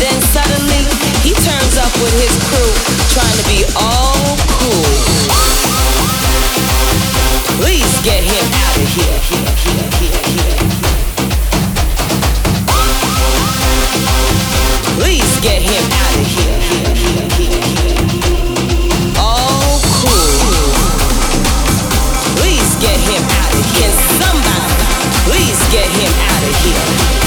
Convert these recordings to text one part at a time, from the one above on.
Then suddenly he turns up with his crew, trying to be all cool. Please get him out of here. here, here, here, here. Please get him out of here. here, here, here, here. All cool. Please get him out of here. Can somebody please get him out of here?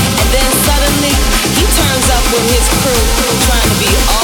DJ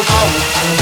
the power.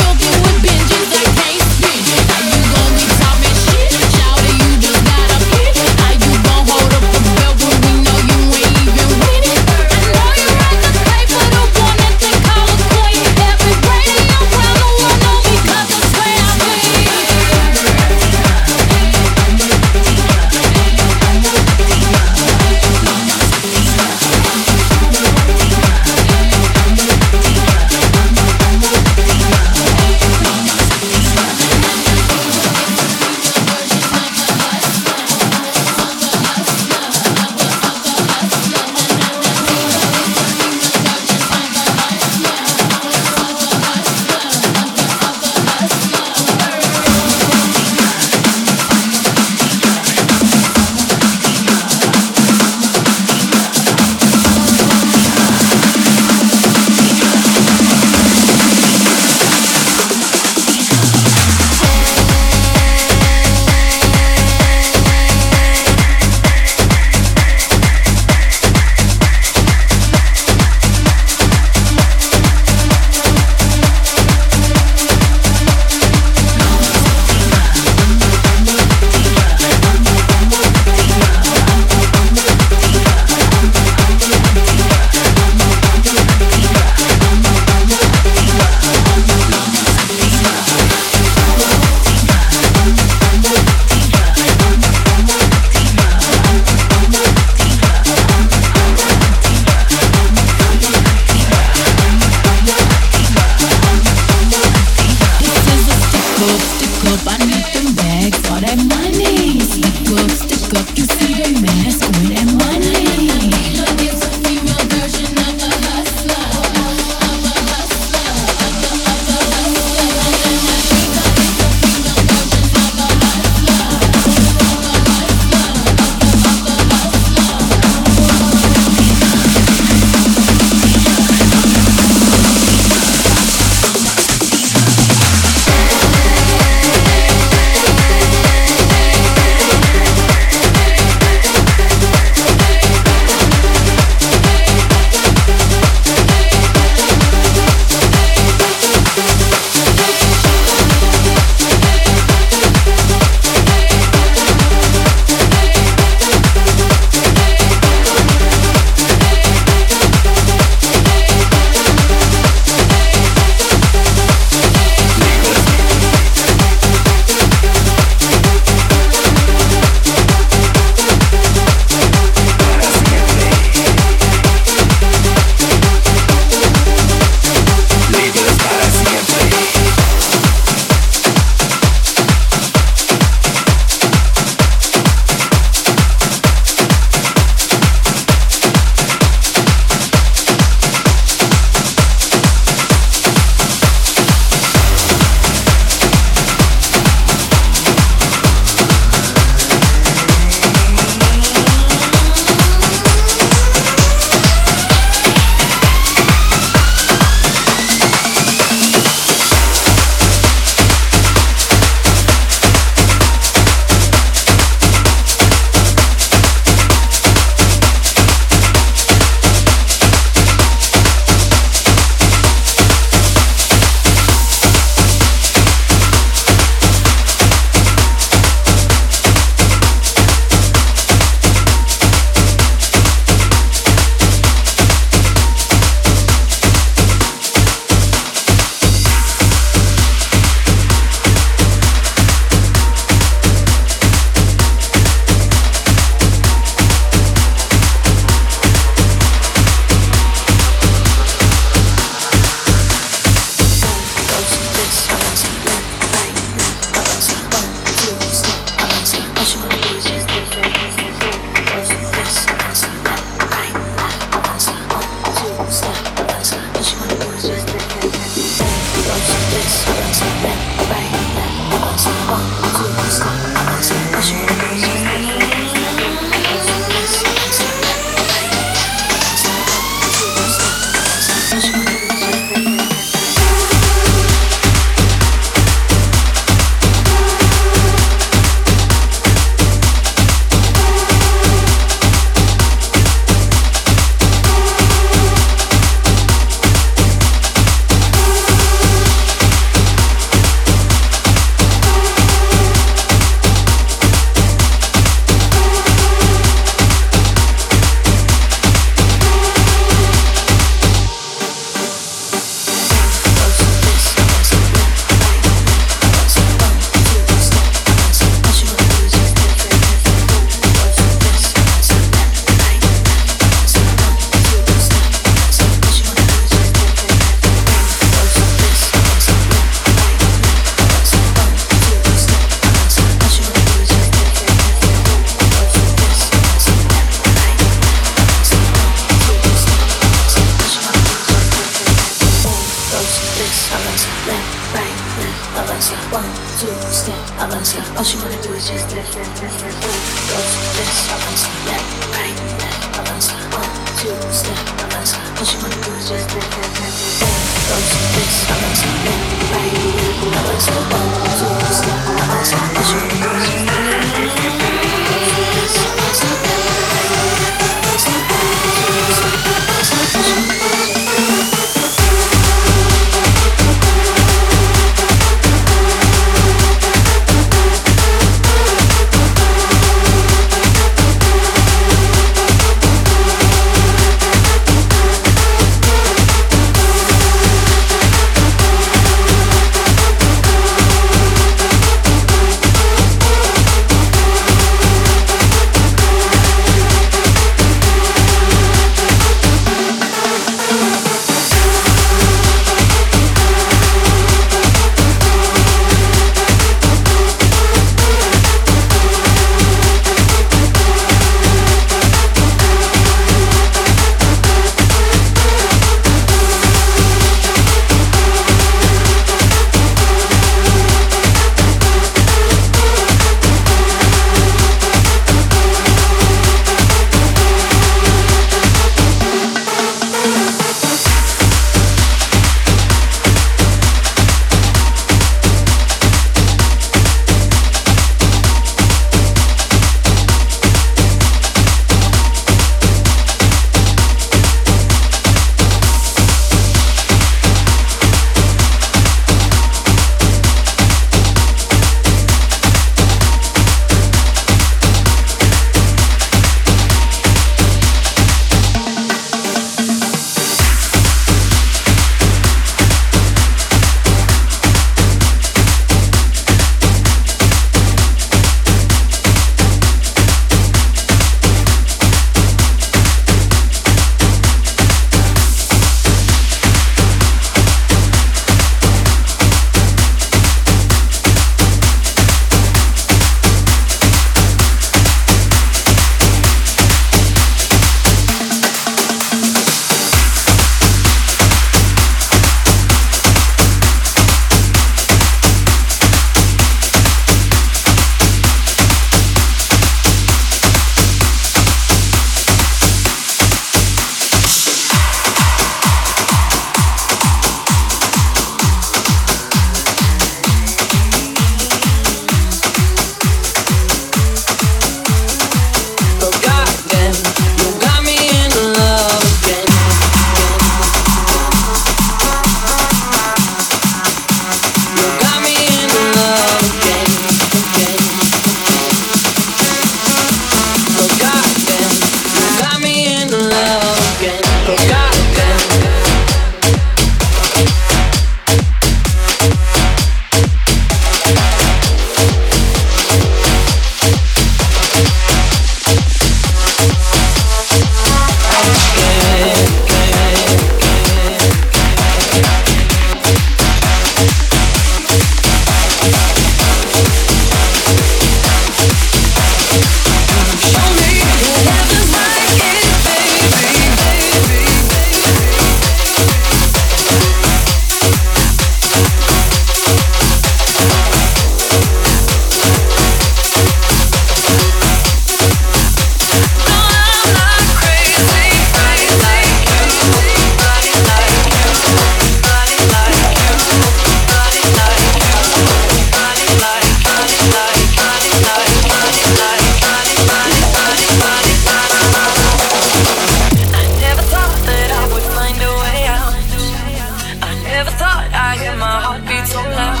I hear my heartbeat so loud.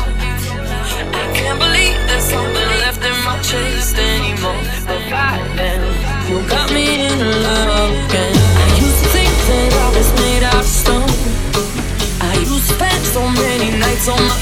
I can't believe there's something left in my chest anymore. But right now, you got me in love again. I used to think that I was made out of stone. I used to spend so many nights on my